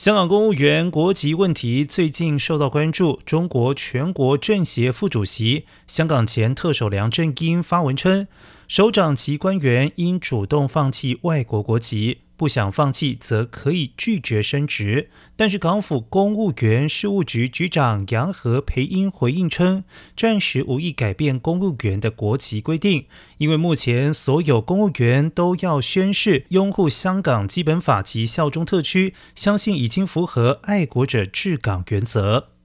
香港公务员国籍问题最近受到关注。中国全国政协副主席、香港前特首梁振英发文称，首长级官员应主动放弃外国国籍。不想放弃，则可以拒绝升职。但是港府公务员事务局局长杨和培英回应称，暂时无意改变公务员的国籍规定，因为目前所有公务员都要宣誓拥护香港基本法及效忠特区，相信已经符合爱国者治港原则。